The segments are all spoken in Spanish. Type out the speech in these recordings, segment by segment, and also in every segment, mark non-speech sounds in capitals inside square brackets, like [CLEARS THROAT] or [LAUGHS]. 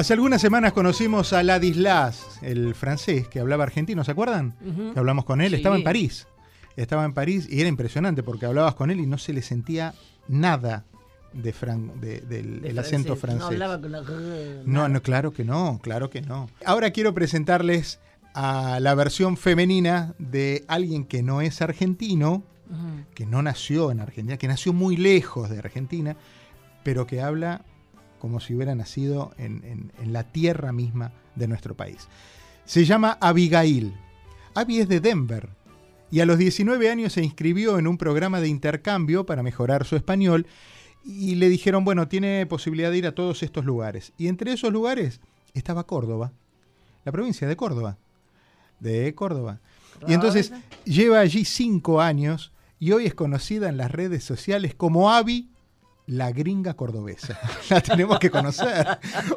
Hace algunas semanas conocimos a Ladislas, el francés que hablaba argentino, ¿se acuerdan? Que hablamos con él, estaba en París. Estaba en París y era impresionante porque hablabas con él y no se le sentía nada de del acento francés. No hablaba con la... No, no, claro que no, claro que no. Ahora quiero presentarles a la versión femenina de alguien que no es argentino, que no nació en Argentina, que nació muy lejos de Argentina, pero que habla como si hubiera nacido en, la tierra misma de nuestro país. Se llama Abigail. Abby es de Denver y a los 19 años se inscribió en un programa de intercambio para mejorar su español y le dijeron, bueno, tiene posibilidad de ir a todos estos lugares. Y entre esos lugares estaba Córdoba, la provincia de Córdoba, de Córdoba. Y entonces lleva allí cinco años y hoy es conocida en las redes sociales como Abby la gringa cordobesa. [LAUGHS] La tenemos que conocer.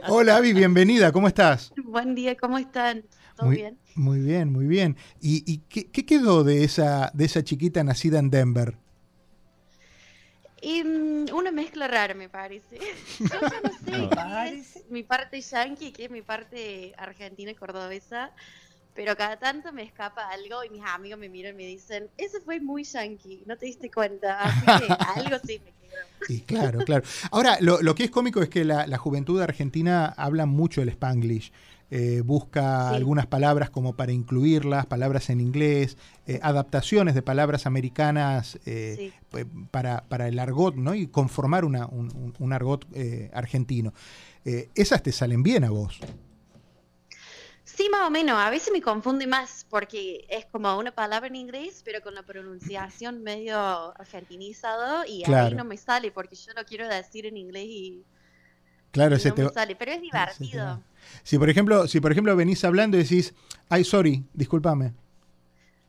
Hola, Avi, bienvenida, ¿cómo estás? Buen día, ¿cómo están? ¿Todo muy, bien? Muy bien, muy bien. ¿Y, qué, quedó de esa, de esa chiquita nacida en Denver? Mm, una mezcla rara, me parece. [LAUGHS] Yo ya no sé qué es mi parte yankee, qué es mi parte argentina cordobesa pero cada tanto me escapa algo y mis amigos me miran y me dicen, eso fue muy yankee, no te diste cuenta, así que [LAUGHS] algo sí me Sí, claro, claro. Ahora, lo, que es cómico es que la, juventud argentina habla mucho el spanglish. Eh, busca algunas palabras como para incluirlas, palabras en inglés, eh, adaptaciones de palabras americanas eh, para, el argot, ¿no? Y conformar una, un, un, argot argentino. esas te salen bien a vos. Sí, más o menos. A veces me confunde más porque es como una palabra en inglés, pero con la pronunciación medio argentinizado y ahí no me sale porque yo lo quiero decir en inglés y, claro, no me sale. Pero es divertido. Si por ejemplo, si por ejemplo venís hablando y decís, ay, sorry, discúlpame.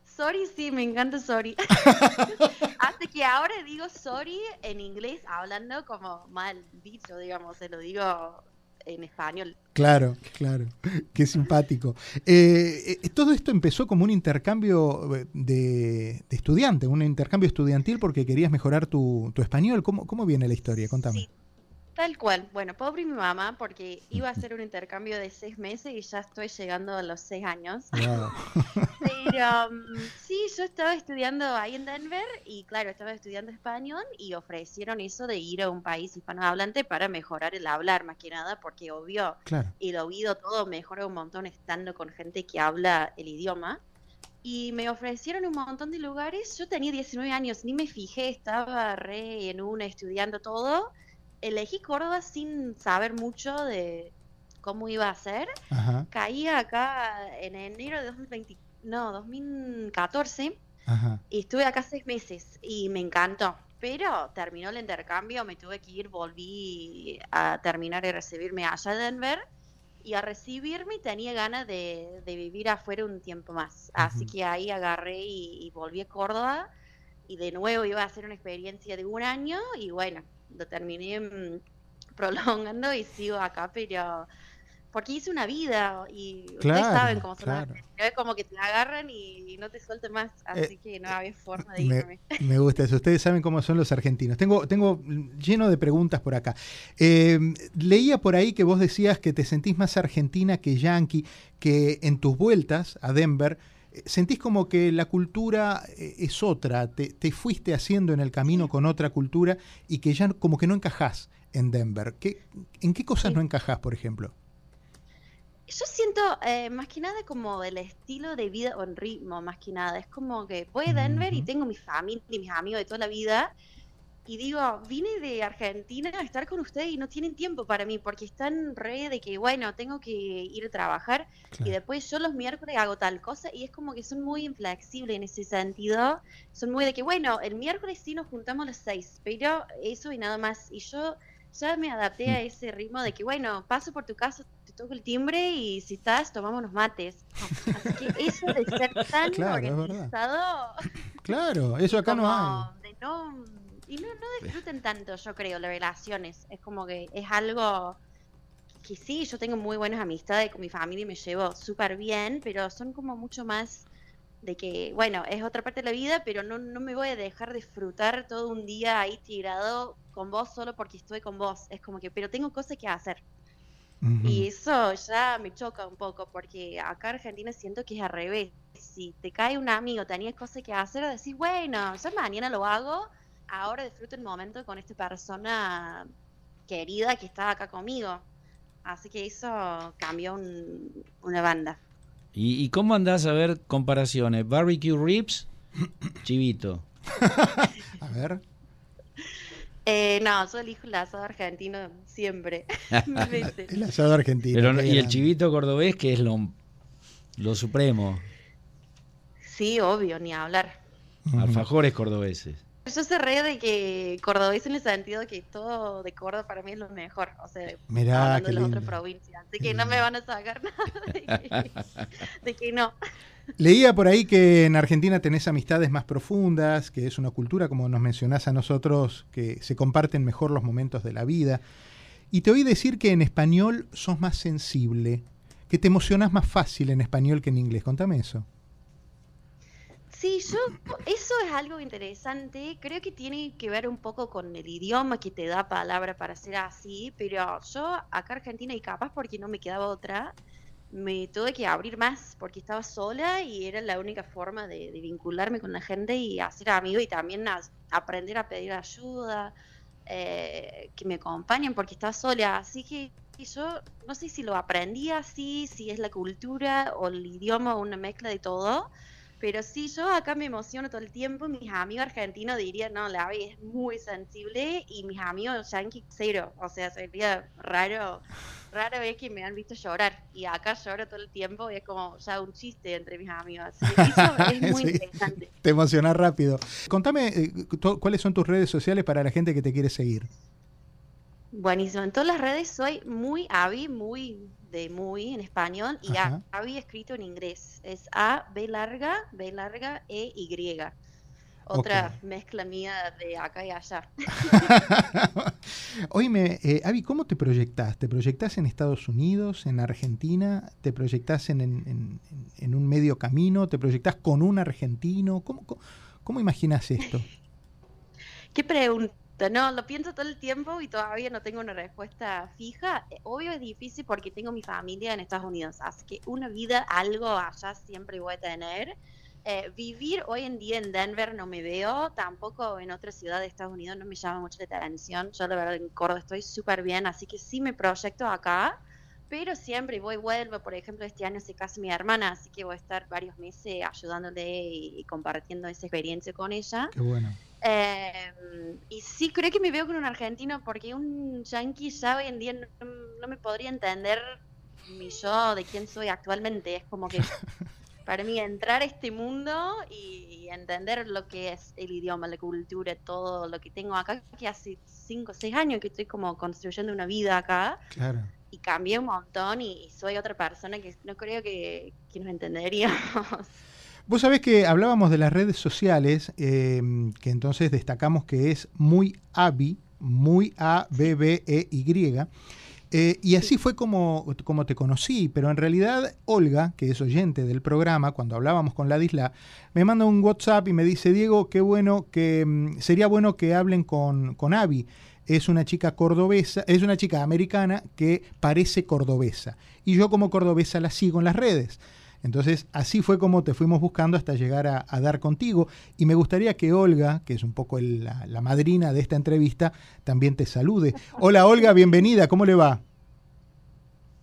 Sorry, sí, me encanta sorry. [LAUGHS] Hasta que ahora digo sorry en inglés hablando como mal dicho, digamos, se lo digo en español. Claro, claro, [LAUGHS] qué simpático. Eh, eh, todo esto empezó como un intercambio eh, de, estudiante, un intercambio estudiantil porque querías mejorar tu, español. ¿Cómo, ¿Cómo, viene la historia? Contame. Tal cual. Bueno, pobre mi mamá, porque [LAUGHS] iba a hacer un intercambio de seis meses y ya estoy llegando a los seis años. [LAUGHS] Pero [LAUGHS] mm, sí, yo estaba estudiando ahí en Denver y claro, estaba estudiando español y ofrecieron eso de ir a un país hispanohablante para mejorar el hablar más que nada, porque obvio el oído todo mejora un montón estando con gente que habla el idioma. Y me ofrecieron un montón de lugares. Yo tenía 19 años, ni me fijé, estaba re en una estudiando todo elegí Córdoba sin saber mucho de cómo iba a ser. Caí acá en enero de 2020, no, 2014 y estuve acá seis meses y me encantó. Pero terminó el intercambio, me tuve que ir, volví a terminar y recibirme allá en Denver. Y a recibirme tenía ganas de, vivir afuera un tiempo más. Así que ahí agarré y volví a Córdoba. Y de nuevo iba a hacer una experiencia de un año. Y bueno, lo terminé mm, [LAUGHS] prolongando y sigo acá, pero porque hice una vida y ustedes saben cómo son Es como que te agarran y, no te suelten más, eh, así que no había forma de irme. [LAUGHS] Me, gusta eso, ustedes saben cómo son los argentinos. Tengo, tengo lleno de preguntas por acá. Eh, leía por ahí que vos decías que te sentís más argentina que yankee, que en tus vueltas a Denver sentís como que la cultura eh, es otra, te, fuiste haciendo en el camino con otra cultura y que ya como que no encajás en Denver. ¿Qué, ¿En qué cosas no encajás, por ejemplo? Yo siento eh, más que nada como el estilo de vida o el ritmo, más que nada. Es como que voy a Denver y tengo mi familia y mis amigos de toda la vida y digo, vine de Argentina a estar con ustedes y no tienen tiempo para mí porque están re de que, bueno, tengo que ir a trabajar y después yo los miércoles hago tal cosa y es como que son muy inflexibles en ese sentido. Son muy de que, bueno, el miércoles sí nos juntamos a las seis, pero eso y nada más. Y yo ya me adapté a mm. ese ritmo de que, bueno, paso por tu casa, te toco el timbre y si estás, tomamos unos mates. Así que eso de ser tan [LAUGHS] organizado. Claro, eso acá no hay. De no y no, no disfruten tanto, yo creo, las relaciones. Es como que es algo que sí, yo tengo muy buenas amistades con mi familia y me llevo súper bien, pero son como mucho más de que, bueno, es otra parte de la vida, pero no, no me voy a dejar disfrutar todo un día ahí tirado con vos solo porque estoy con vos. Es como que, pero tengo cosas que hacer. Y eso ya me choca un poco, porque acá en Argentina siento que es al revés. Si te cae un amigo, tenías cosas que hacer, decís, bueno, yo mañana lo hago, ahora disfruto el momento con esta persona querida que está acá conmigo. Así que eso cambió una banda. ¿Y, cómo andás a ver comparaciones? Barbecue ribs, chivito. [LAUGHS] a ver. Eh, no, yo elijo el asado argentino siempre. [LAUGHS] el asado argentino. y el chivito cordobés, que es lo, lo supremo. Sí, obvio, ni hablar. Alfajores cordobeses. Yo se re de que cordobés en el sentido de que todo de Córdoba para mí es lo mejor. O sea, Mirá, hablando de las otras provincias. Así que no me van a sacar [LAUGHS] nada de que, no. Leía por ahí que en Argentina tenés amistades más profundas, que es una cultura, como nos mencionás a nosotros, que se comparten mejor los momentos de la vida. Y te oí decir que en español sos más sensible, que te emocionas más fácil en español que en inglés. Contame eso. Sí, yo, eso es algo interesante. Creo que tiene que ver un poco con el idioma que te da palabra para ser así, pero yo acá en Argentina y capaz porque no me quedaba otra, me tuve que abrir más porque estaba sola y era la única forma de, vincularme con la gente y hacer amigos y también aprender a pedir ayuda, eh, que me acompañen porque estaba sola. Así que yo no sé si lo aprendí así, si es la cultura o el idioma o una mezcla de todo pero sí, yo acá me emociono todo el tiempo. Mis amigos argentinos dirían, no, la Avi es muy sensible. Y mis amigos yankees, cero. O sea, sería raro, raro es que me han visto llorar. Y acá lloro todo el tiempo y es como ya un chiste entre mis amigos. eso es [LAUGHS] muy interesante. Te emocionas rápido. Contame, eh, ¿cuáles son tus redes sociales para la gente que te quiere seguir? Buenísimo. En todas las redes soy muy Avi, muy de muy en español y Avi escrito en inglés. Es A, B larga, B larga, E, Y. Otra mezcla mía de acá y allá. [LAUGHS] Oíme, eh, Avi, ¿cómo te proyectás? ¿Te proyectás en Estados Unidos, en Argentina? ¿Te proyectás en, en, un medio camino? ¿Te proyectás con un argentino? ¿Cómo, cómo, cómo imaginas esto? [LAUGHS] ¿Qué pregunta? No, lo pienso todo el tiempo y todavía no tengo una respuesta fija. Eh, obvio es difícil porque tengo mi familia en Estados Unidos, así que una vida, algo allá siempre voy a tener. Eh, vivir hoy en día en Denver no me veo, tampoco en otra ciudad de Estados Unidos no me llama mucho la atención. Yo la verdad en Córdoba estoy súper bien, así que sí me proyecto acá, pero siempre voy, vuelvo. Por ejemplo, este año se casa mi hermana, así que voy a estar varios meses ayudándole y compartiendo esa experiencia con ella. Qué bueno. Em, y sí, creo que me veo con un argentino porque un yankee ya hoy en día no, me podría entender mi yo de quién soy actualmente. Es como que [LAUGHS] para mí entrar a este mundo y entender lo que es el idioma, la cultura, todo lo que tengo acá, que hace 5 o 6 años que estoy como construyendo una vida acá. Claro. Y cambié un montón y, soy otra persona que no creo que, que nos entenderíamos. [LAUGHS] Vos sabés que hablábamos de las redes sociales, em, que entonces destacamos que es muy ABI, muy A-B-B-E-Y. Eh, y así fue como, como te conocí, pero en realidad Olga, que es oyente del programa, cuando hablábamos con Ladisla, me manda un WhatsApp y me dice, Diego, qué bueno que em, sería bueno que hablen con, con Abby. Es una chica cordobesa, es una chica americana que parece cordobesa. Y yo como cordobesa la sigo en las redes. Entonces, así fue como te fuimos buscando hasta llegar a, dar contigo. Y me gustaría que Olga, que es un poco la, madrina de esta entrevista, también te salude. Hola Olga, bienvenida, ¿cómo le va?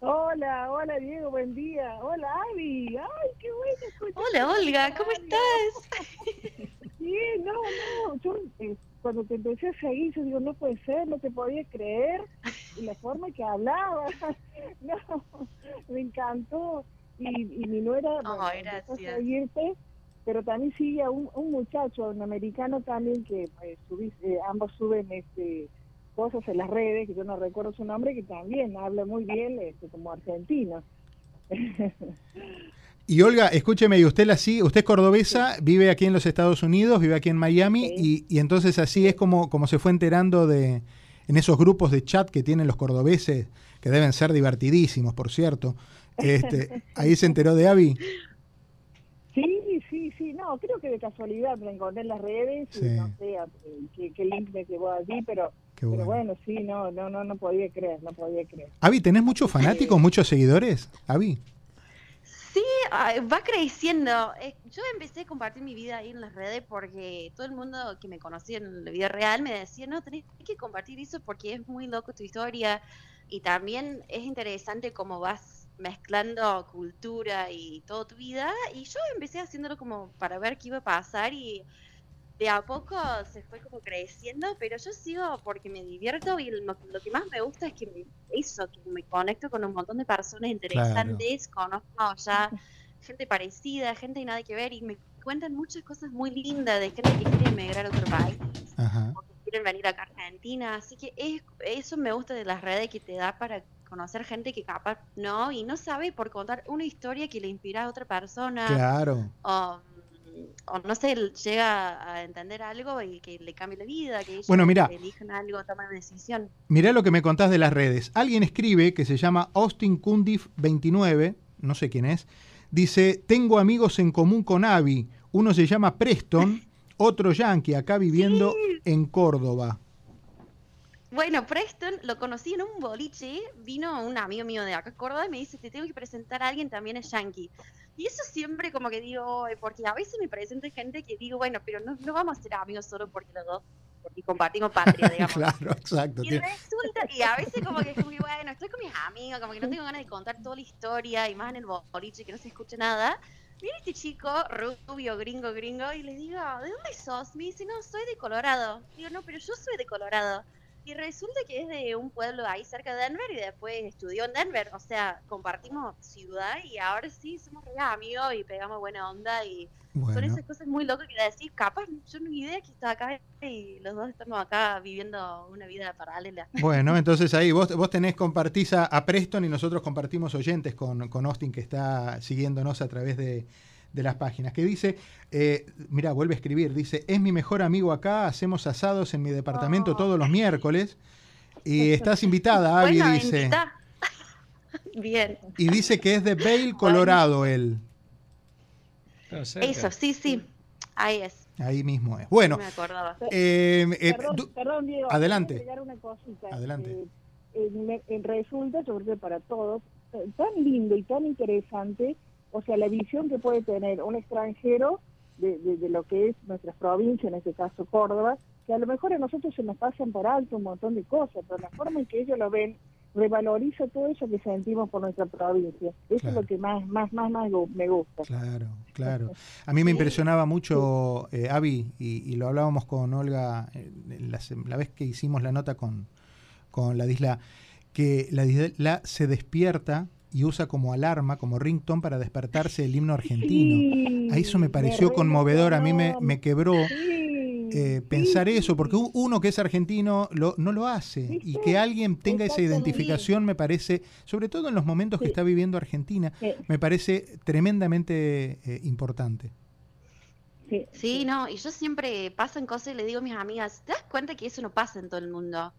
Hola, hola Diego, buen día. Hola Avi, ay, qué bueno escuchar. Hola Olga, ¿cómo estás? [LAUGHS] Bien, no, no, yo eh, cuando te empecé a seguir, yo digo, no puede ser, no te podía creer, y [LAUGHS] la forma que hablaba, [LAUGHS] no, me encantó. Y, mi nuera oh, pero también sigue a un, muchacho, un americano también que pues, eh, ambos suben este cosas en las redes, que yo no recuerdo su nombre, que también habla muy bien este, como argentino. [LAUGHS] Y Olga, escúcheme, y usted la sigue, usted es cordobesa, vive aquí en los Estados Unidos, vive aquí en Miami, y, y, entonces así es como, como se fue enterando de en esos grupos de chat que tienen los cordobeses, que deben ser divertidísimos, por cierto, este, [LAUGHS] ¿Ahí se enteró de Avi? Sí, sí, sí, no, creo que de casualidad me encontré en las redes y no sé qué, link me llevó allí, pero Pero bueno, sí, no, no, no, no podía creer, no podía creer. Avi, ¿tenés muchos fanáticos, muchos seguidores? Avi. Va creciendo. Eh, yo empecé a compartir mi vida ahí en las redes porque todo el mundo que me conocía en la vida real me decía, no, tenés que compartir eso porque es muy loco tu historia y también es interesante cómo vas mezclando cultura y toda tu vida. Y yo empecé haciéndolo como para ver qué iba a pasar y de a poco se fue como creciendo, pero yo sigo porque me divierto y lo, que más me gusta es que me, eso, que me conecto con un montón de personas interesantes, conozco ya gente parecida, gente y nada que ver y me cuentan muchas cosas muy lindas de gente que quiere emigrar a otro país o que quieren venir acá a Argentina, así que es, eso me gusta de las redes que te da para conocer gente que capaz no y no sabe por contar una historia que le inspira a otra persona. Claro o no sé, llega a entender algo y que le cambie la vida, que ellos bueno, mira, elijan algo, toman una decisión. Mirá lo que me contás de las redes. Alguien escribe que se llama Austin Kundif 29, no sé quién es, dice, tengo amigos en común con Avi, uno se llama Preston, [LAUGHS] otro yankee, acá viviendo en Córdoba. Bueno, Preston lo conocí en un boliche, vino un amigo mío de acá, Córdoba, y me dice, te tengo que presentar a alguien, también es yankee. Y eso siempre como que digo, porque a veces me presenta gente que digo, bueno, pero no, no vamos a ser amigos solo porque los dos porque compartimos patria, [LAUGHS] digamos. claro, exacto. Y resulta, y a veces como que es como bueno, estoy con mis amigos, como que no tengo ganas de contar toda la historia, y más en el boliche que no se escucha nada. Viene este chico, rubio, gringo, gringo, y le digo, ¿de dónde sos? Me dice, no, soy de Colorado. Digo, no, pero yo soy de Colorado. Y resulta que es de un pueblo ahí cerca de Denver y después estudió en Denver. O sea, compartimos ciudad y ahora sí somos re amigos y pegamos buena onda. Y son esas cosas muy locas que decís, capaz, yo no ni idea que está acá y los dos estamos acá viviendo una vida paralela. Bueno, entonces ahí vos, vos tenés, compartís a, Preston y nosotros compartimos oyentes con, con Austin que está siguiéndonos a través de de las páginas, que dice, eh, mira, vuelve a escribir, dice, es mi mejor amigo acá, hacemos asados en mi departamento todos los miércoles y [LAUGHS] estás invitada, Abby, dice. [LAUGHS] Bien. Y dice que es de Vail, Colorado, él. Eso, sí, sí, ahí es. Ahí mismo es. Bueno, me acordaba. Eh, eh, perdón, Diego. Adelante. Una cosita. Adelante. en resulta, sobre todo para todos, tan lindo y tan interesante o sea, la visión que puede tener un extranjero de, lo que es nuestra provincia, en este caso Córdoba, que a lo mejor a nosotros se nos pasan por alto un montón de cosas, pero la forma en que ellos lo ven revaloriza todo eso que sentimos por nuestra provincia. Eso es lo que más, más, más, más me gusta. Claro, claro. [LAUGHS] A mí me impresionaba mucho, eh, Avi, y, lo hablábamos con Olga eh, la, vez que hicimos la nota con, con la Disla, que la Disla se despierta y usa como alarma, como ringtone para despertarse el himno argentino. a eso me pareció conmovedor, a mí me, me quebró eh, pensar eso, porque uno que es argentino lo, no lo hace y que alguien tenga esa identificación me parece, sobre todo en los momentos que está viviendo Argentina, me parece tremendamente eh, importante. Sí, no, y yo siempre pasan cosas y le digo a mis amigas, ¿te das cuenta que eso no pasa en todo el mundo?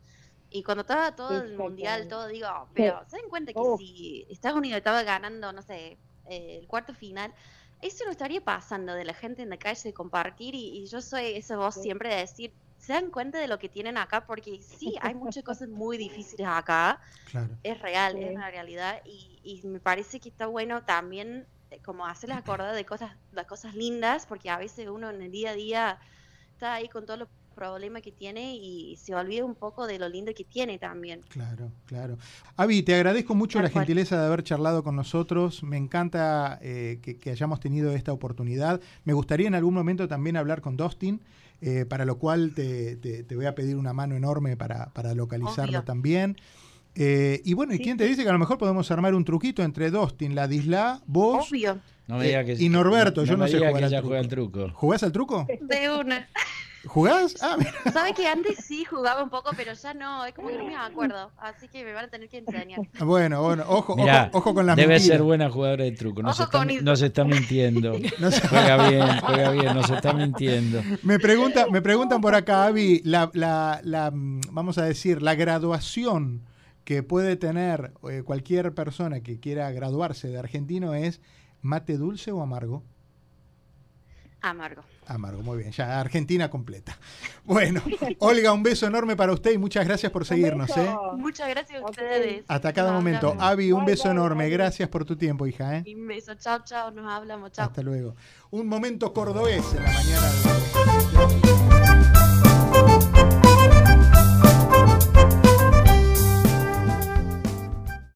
Y cuando estaba todo el mundial, todo digo, pero ¿se dan cuenta que oh. si Estados Unidos estaba ganando, no sé, eh, el cuarto final, eso no estaría pasando de la gente en la calle de compartir y, yo soy esa voz siempre de decir, se dan cuenta de lo que tienen acá, porque sí, hay muchas [LAUGHS] cosas muy difíciles acá, es real, es una realidad y, y, me parece que está bueno también eh, como hacerles [CLEARS THROAT] acordar de cosas, las cosas lindas, porque a veces uno en el día a día está ahí con todos los problema que tiene y se olvida un poco de lo lindo que tiene también. Claro, claro. Avi, te agradezco mucho la gentileza de haber charlado con nosotros. Me encanta eh, que, hayamos tenido esta oportunidad. Me gustaría en algún momento también hablar con Dustin, eh, para lo cual te, voy a pedir una mano enorme para, localizarlo también. Eh, y bueno, ¿y quién te dice que a lo mejor podemos armar un truquito entre Dustin, la Disla, vos y Norberto? yo no sé jugar al truco. ¿Jugás al truco? De una. [LAUGHS] ¿Jugás? Ah, mira. Sabes que antes sí jugaba un poco, pero ya no, es como que no me acuerdo. Así que me van a tener que enseñar. Bueno, bueno, ojo, ojo, con las Debe ser buena jugadora de truco. No se, está, no se está mintiendo. [LAUGHS] Juega [LAUGHS] bien, juega bien, no se está mintiendo. Me, pregunta, me preguntan por acá, Avi, la, la, la, vamos a decir, la graduación que puede tener eh, cualquier persona que quiera graduarse de argentino es mate dulce o amargo. Amargo. Amargo, muy bien. Ya, Argentina completa. [LAUGHS] Bueno, Olga, un beso enorme para usted y muchas gracias por seguirnos. ¿eh? Muchas gracias a ustedes. Hasta cada momento. Avi, un beso enorme. Gracias por tu tiempo, hija. ¿eh? Un beso. Chao, chao. Nos hablamos. Chao. Hasta luego. Un momento cordobés en la mañana. De...